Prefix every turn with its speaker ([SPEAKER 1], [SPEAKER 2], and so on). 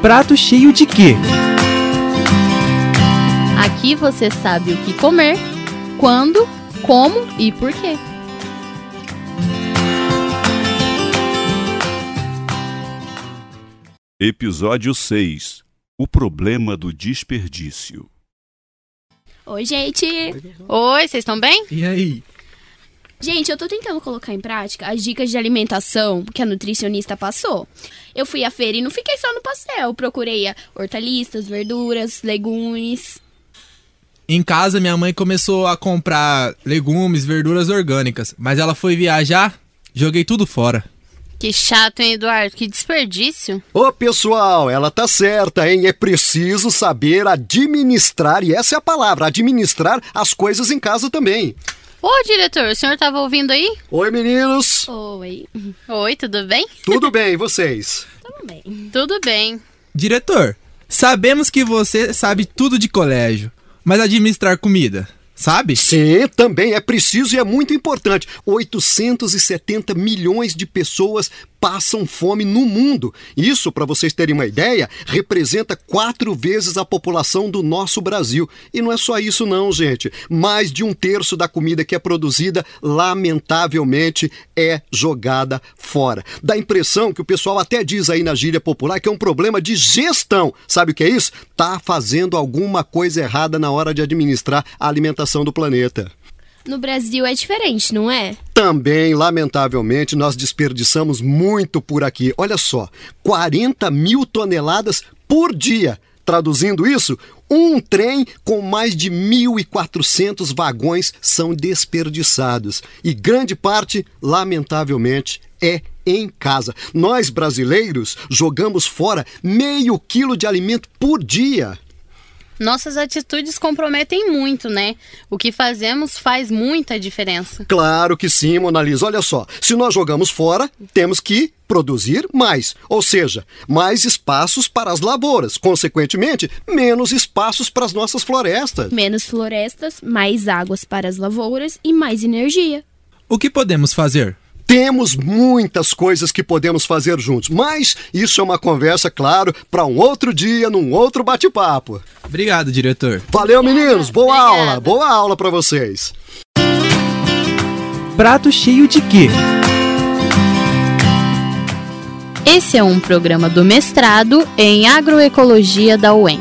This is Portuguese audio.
[SPEAKER 1] Prato cheio de quê?
[SPEAKER 2] Aqui você sabe o que comer, quando, como e por quê.
[SPEAKER 3] Episódio 6 O problema do desperdício.
[SPEAKER 4] Oi, gente!
[SPEAKER 2] Oi, vocês estão bem?
[SPEAKER 1] E aí?
[SPEAKER 4] Gente, eu tô tentando colocar em prática as dicas de alimentação que a nutricionista passou. Eu fui à feira e não fiquei só no pastel. Procurei hortaliças, verduras, legumes.
[SPEAKER 5] Em casa, minha mãe começou a comprar legumes, verduras orgânicas, mas ela foi viajar, joguei tudo fora.
[SPEAKER 2] Que chato, hein, Eduardo? Que desperdício.
[SPEAKER 6] Ô pessoal, ela tá certa, hein? É preciso saber administrar, e essa é a palavra, administrar as coisas em casa também.
[SPEAKER 2] Ô, diretor, o senhor tava ouvindo aí?
[SPEAKER 6] Oi meninos,
[SPEAKER 4] Oi.
[SPEAKER 2] Oi, tudo bem?
[SPEAKER 6] tudo bem, e vocês?
[SPEAKER 4] Tudo bem.
[SPEAKER 2] Tudo bem.
[SPEAKER 5] Diretor, sabemos que você sabe tudo de colégio, mas administrar comida, sabe?
[SPEAKER 6] Sim, também é preciso e é muito importante. 870 milhões de pessoas passam fome no mundo. Isso, para vocês terem uma ideia, representa quatro vezes a população do nosso Brasil. E não é só isso, não, gente. Mais de um terço da comida que é produzida, lamentavelmente, é jogada fora. Dá a impressão que o pessoal até diz aí na gíria popular que é um problema de gestão. Sabe o que é isso? Tá fazendo alguma coisa errada na hora de administrar a alimentação do planeta.
[SPEAKER 4] No Brasil é diferente, não é?
[SPEAKER 6] Também, lamentavelmente, nós desperdiçamos muito por aqui. Olha só, 40 mil toneladas por dia. Traduzindo isso, um trem com mais de 1.400 vagões são desperdiçados. E grande parte, lamentavelmente, é em casa. Nós, brasileiros, jogamos fora meio quilo de alimento por dia.
[SPEAKER 2] Nossas atitudes comprometem muito, né? O que fazemos faz muita diferença.
[SPEAKER 6] Claro que sim, Mona Lisa. Olha só, se nós jogamos fora, temos que produzir mais, ou seja, mais espaços para as lavouras, consequentemente, menos espaços para as nossas florestas.
[SPEAKER 4] Menos florestas, mais águas para as lavouras e mais energia.
[SPEAKER 5] O que podemos fazer?
[SPEAKER 6] Temos muitas coisas que podemos fazer juntos, mas isso é uma conversa, claro, para um outro dia, num outro bate-papo.
[SPEAKER 5] Obrigado, diretor.
[SPEAKER 6] Valeu, meninos. Boa
[SPEAKER 2] Obrigada.
[SPEAKER 6] aula, boa aula para vocês.
[SPEAKER 1] Prato cheio de quê?
[SPEAKER 2] Esse é um programa do mestrado em agroecologia da UEM.